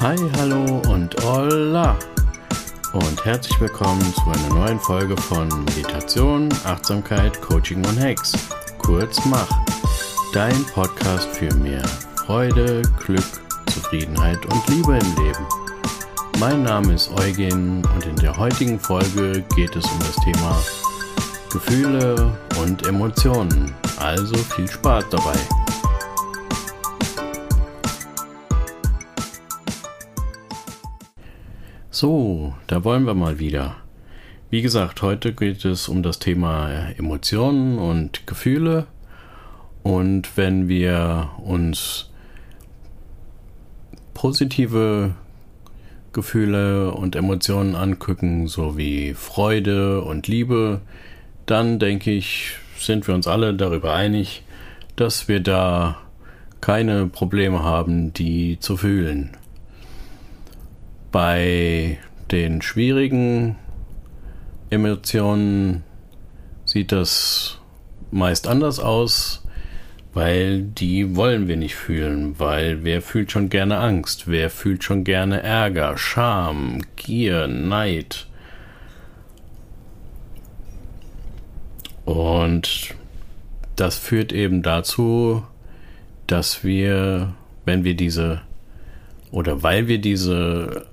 Hi, hallo und hola und herzlich willkommen zu einer neuen Folge von Meditation, Achtsamkeit, Coaching und Hacks. Kurz Mach. Dein Podcast für mehr Freude, Glück, Zufriedenheit und Liebe im Leben. Mein Name ist Eugen und in der heutigen Folge geht es um das Thema Gefühle und Emotionen. Also viel Spaß dabei. So, da wollen wir mal wieder. Wie gesagt, heute geht es um das Thema Emotionen und Gefühle. Und wenn wir uns positive Gefühle und Emotionen angucken, so wie Freude und Liebe, dann denke ich, sind wir uns alle darüber einig, dass wir da keine Probleme haben, die zu fühlen. Bei den schwierigen Emotionen sieht das meist anders aus, weil die wollen wir nicht fühlen, weil wer fühlt schon gerne Angst, wer fühlt schon gerne Ärger, Scham, Gier, Neid. Und das führt eben dazu, dass wir, wenn wir diese oder weil wir diese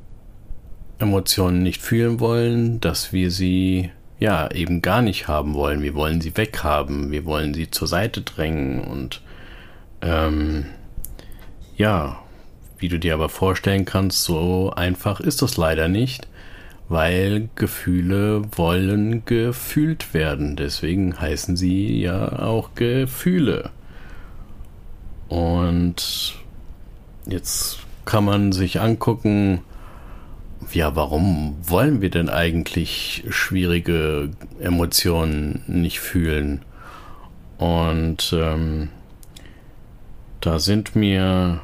Emotionen nicht fühlen wollen, dass wir sie ja eben gar nicht haben wollen. Wir wollen sie weghaben, wir wollen sie zur Seite drängen und ähm, ja, wie du dir aber vorstellen kannst, so einfach ist das leider nicht, weil Gefühle wollen gefühlt werden. Deswegen heißen sie ja auch Gefühle. Und jetzt kann man sich angucken, ja, warum wollen wir denn eigentlich schwierige Emotionen nicht fühlen? Und ähm, da sind mir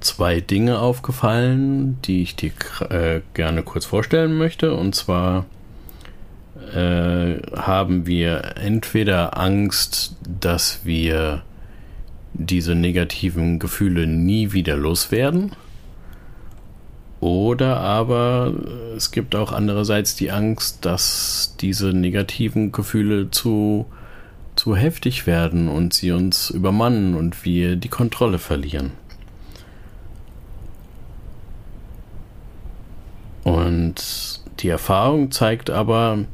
zwei Dinge aufgefallen, die ich dir äh, gerne kurz vorstellen möchte. Und zwar äh, haben wir entweder Angst, dass wir diese negativen Gefühle nie wieder loswerden oder aber es gibt auch andererseits die Angst, dass diese negativen Gefühle zu, zu heftig werden und sie uns übermannen und wir die Kontrolle verlieren. Und die Erfahrung zeigt aber,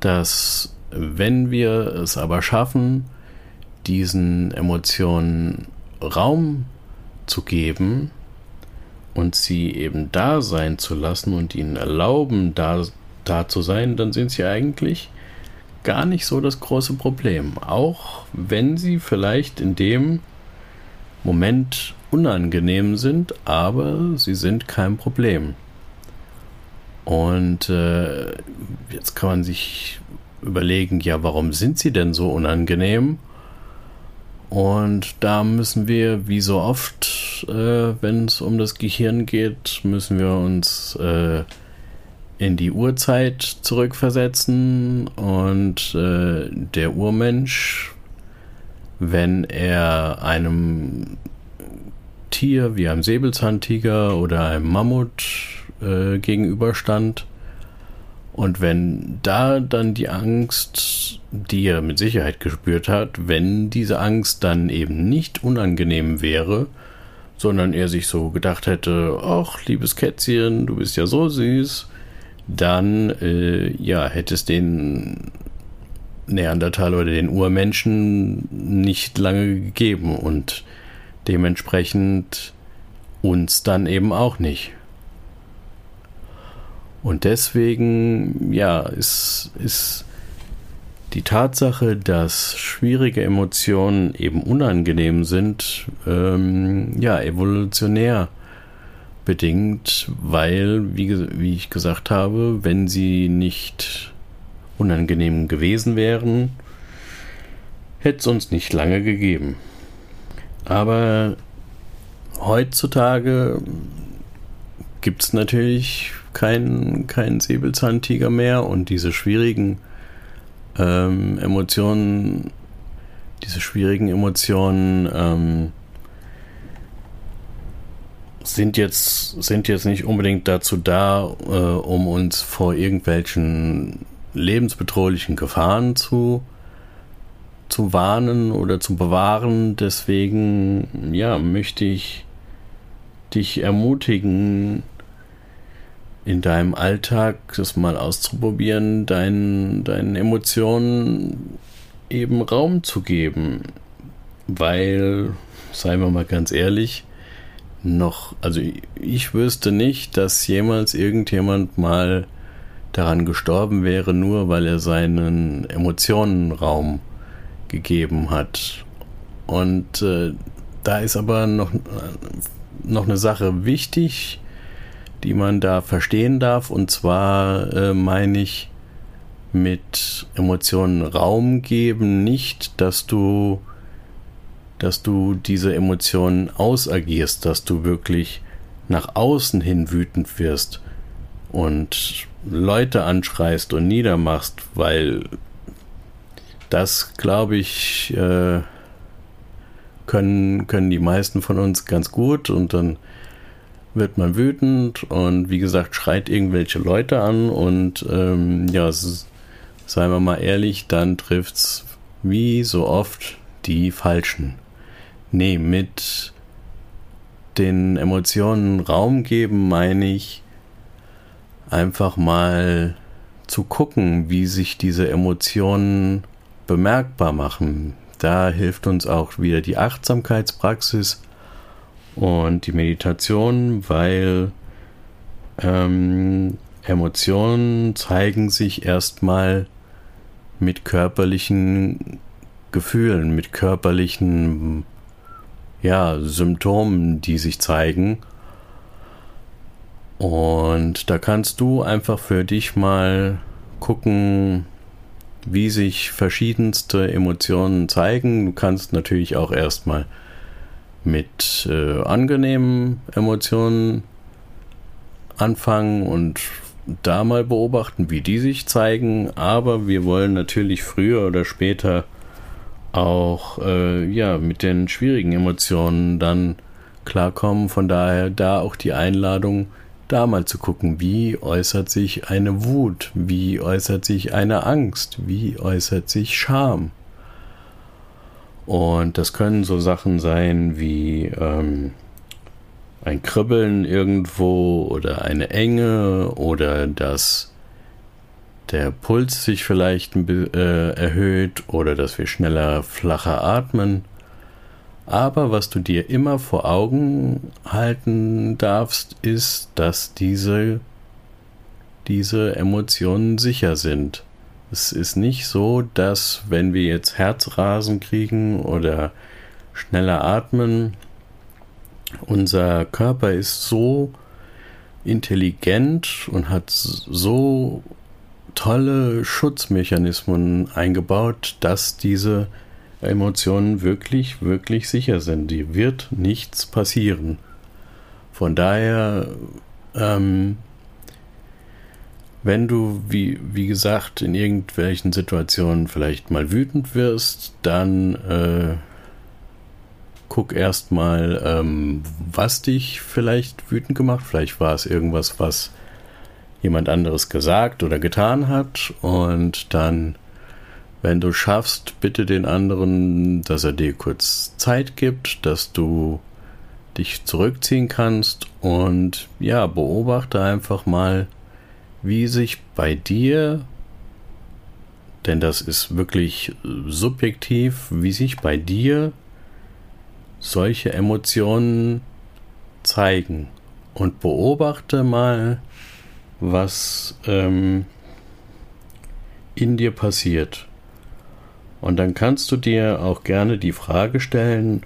dass wenn wir es aber schaffen, diesen Emotionen Raum zu geben, und sie eben da sein zu lassen und ihnen erlauben, da, da zu sein, dann sind sie eigentlich gar nicht so das große Problem. Auch wenn sie vielleicht in dem Moment unangenehm sind, aber sie sind kein Problem. Und äh, jetzt kann man sich überlegen, ja, warum sind sie denn so unangenehm? Und da müssen wir, wie so oft, äh, wenn es um das Gehirn geht, müssen wir uns äh, in die Urzeit zurückversetzen. Und äh, der Urmensch, wenn er einem Tier wie einem Säbelzahntiger oder einem Mammut äh, gegenüberstand, und wenn da dann die Angst, die er mit Sicherheit gespürt hat, wenn diese Angst dann eben nicht unangenehm wäre, sondern er sich so gedacht hätte, ach, liebes Kätzchen, du bist ja so süß, dann äh, ja, hätte es den Neandertal oder den Urmenschen nicht lange gegeben und dementsprechend uns dann eben auch nicht. Und deswegen, ja, ist, ist die Tatsache, dass schwierige Emotionen eben unangenehm sind, ähm, ja, evolutionär bedingt, weil, wie, wie ich gesagt habe, wenn sie nicht unangenehm gewesen wären, hätte es uns nicht lange gegeben. Aber heutzutage gibt es natürlich keinen kein Säbelzahntiger mehr und diese schwierigen ähm, Emotionen, diese schwierigen Emotionen, ähm, sind jetzt, sind jetzt nicht unbedingt dazu da, äh, um uns vor irgendwelchen lebensbedrohlichen Gefahren zu, zu warnen oder zu bewahren. Deswegen, ja, möchte ich dich ermutigen, in deinem Alltag das mal auszuprobieren, deinen, deinen Emotionen eben Raum zu geben. Weil, seien wir mal ganz ehrlich, noch, also ich wüsste nicht, dass jemals irgendjemand mal daran gestorben wäre, nur weil er seinen Emotionen Raum gegeben hat. Und äh, da ist aber noch, noch eine Sache wichtig, die man da verstehen darf. Und zwar äh, meine ich mit Emotionen Raum geben, nicht, dass du, dass du diese Emotionen ausagierst, dass du wirklich nach außen hin wütend wirst und Leute anschreist und niedermachst, weil das, glaube ich, äh, können, können die meisten von uns ganz gut und dann wird man wütend und wie gesagt schreit irgendwelche Leute an und ähm, ja, ist, seien wir mal ehrlich, dann trifft's wie so oft die Falschen. Nee, mit den Emotionen Raum geben meine ich einfach mal zu gucken, wie sich diese Emotionen bemerkbar machen. Da hilft uns auch wieder die Achtsamkeitspraxis und die Meditation, weil ähm, Emotionen zeigen sich erstmal mit körperlichen Gefühlen, mit körperlichen ja, Symptomen, die sich zeigen. Und da kannst du einfach für dich mal gucken, wie sich verschiedenste Emotionen zeigen. Du kannst natürlich auch erstmal mit äh, angenehmen Emotionen anfangen und da mal beobachten, wie die sich zeigen. Aber wir wollen natürlich früher oder später auch äh, ja mit den schwierigen Emotionen dann klarkommen. Von daher da auch die Einladung, da mal zu gucken, wie äußert sich eine Wut, wie äußert sich eine Angst, wie äußert sich Scham. Und das können so Sachen sein wie ähm, ein Kribbeln irgendwo oder eine Enge oder dass der Puls sich vielleicht äh, erhöht oder dass wir schneller, flacher atmen. Aber was du dir immer vor Augen halten darfst, ist, dass diese, diese Emotionen sicher sind. Es ist nicht so, dass wenn wir jetzt Herzrasen kriegen oder schneller atmen, unser Körper ist so intelligent und hat so tolle Schutzmechanismen eingebaut, dass diese Emotionen wirklich, wirklich sicher sind. Die wird nichts passieren. Von daher ähm, wenn du, wie, wie gesagt, in irgendwelchen Situationen vielleicht mal wütend wirst, dann äh, guck erstmal, ähm, was dich vielleicht wütend gemacht. Vielleicht war es irgendwas, was jemand anderes gesagt oder getan hat. Und dann, wenn du schaffst, bitte den anderen, dass er dir kurz Zeit gibt, dass du dich zurückziehen kannst und ja, beobachte einfach mal, wie sich bei dir, denn das ist wirklich subjektiv, wie sich bei dir solche Emotionen zeigen. Und beobachte mal, was ähm, in dir passiert. Und dann kannst du dir auch gerne die Frage stellen,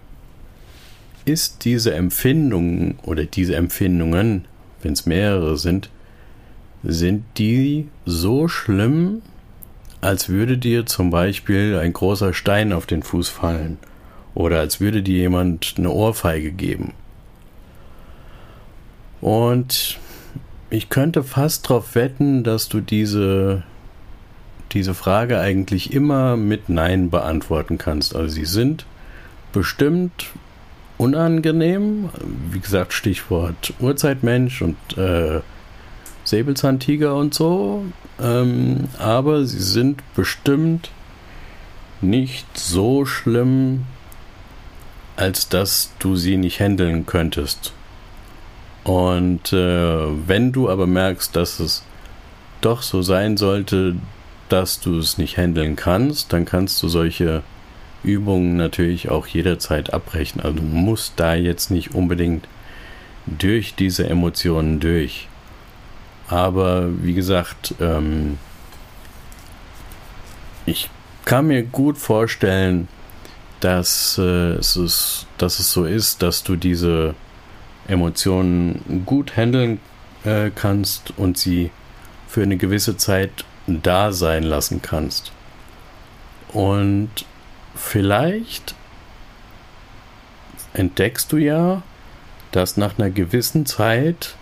ist diese Empfindung oder diese Empfindungen, wenn es mehrere sind, sind die so schlimm, als würde dir zum Beispiel ein großer Stein auf den Fuß fallen oder als würde dir jemand eine Ohrfeige geben. Und ich könnte fast darauf wetten, dass du diese, diese Frage eigentlich immer mit Nein beantworten kannst. Also sie sind bestimmt unangenehm. Wie gesagt, Stichwort Urzeitmensch und äh, Säbelzahntiger und so. Ähm, aber sie sind bestimmt nicht so schlimm, als dass du sie nicht handeln könntest. Und äh, wenn du aber merkst, dass es doch so sein sollte, dass du es nicht handeln kannst, dann kannst du solche Übungen natürlich auch jederzeit abbrechen. Also du musst da jetzt nicht unbedingt durch diese Emotionen durch. Aber wie gesagt, ähm, ich kann mir gut vorstellen, dass, äh, es ist, dass es so ist, dass du diese Emotionen gut handeln äh, kannst und sie für eine gewisse Zeit da sein lassen kannst. Und vielleicht entdeckst du ja, dass nach einer gewissen Zeit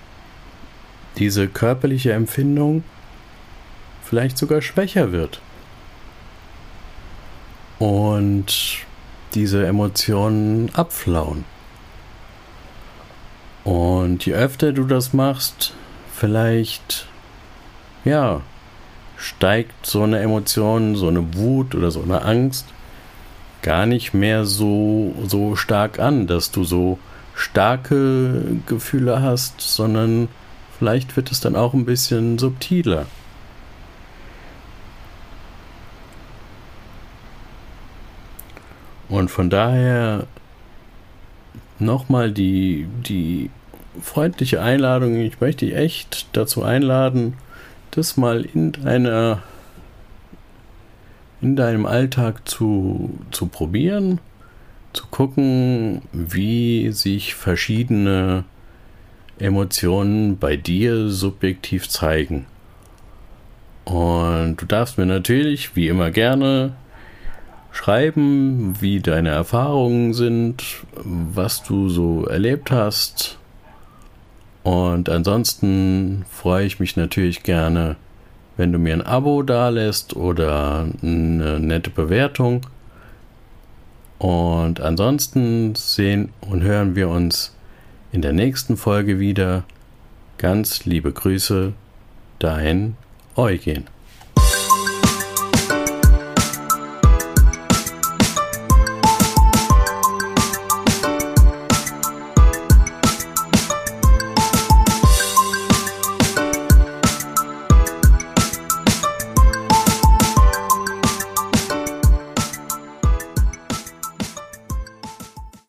diese körperliche Empfindung vielleicht sogar schwächer wird. Und diese Emotionen abflauen. Und je öfter du das machst, vielleicht, ja, steigt so eine Emotion, so eine Wut oder so eine Angst gar nicht mehr so, so stark an, dass du so starke Gefühle hast, sondern vielleicht wird es dann auch ein bisschen subtiler. Und von daher nochmal die, die freundliche Einladung. Ich möchte dich echt dazu einladen, das mal in deiner in deinem Alltag zu, zu probieren, zu gucken, wie sich verschiedene Emotionen bei dir subjektiv zeigen. Und du darfst mir natürlich, wie immer gerne, schreiben, wie deine Erfahrungen sind, was du so erlebt hast. Und ansonsten freue ich mich natürlich gerne, wenn du mir ein Abo dalässt oder eine nette Bewertung. Und ansonsten sehen und hören wir uns in der nächsten Folge wieder. Ganz liebe Grüße, dein Eugen.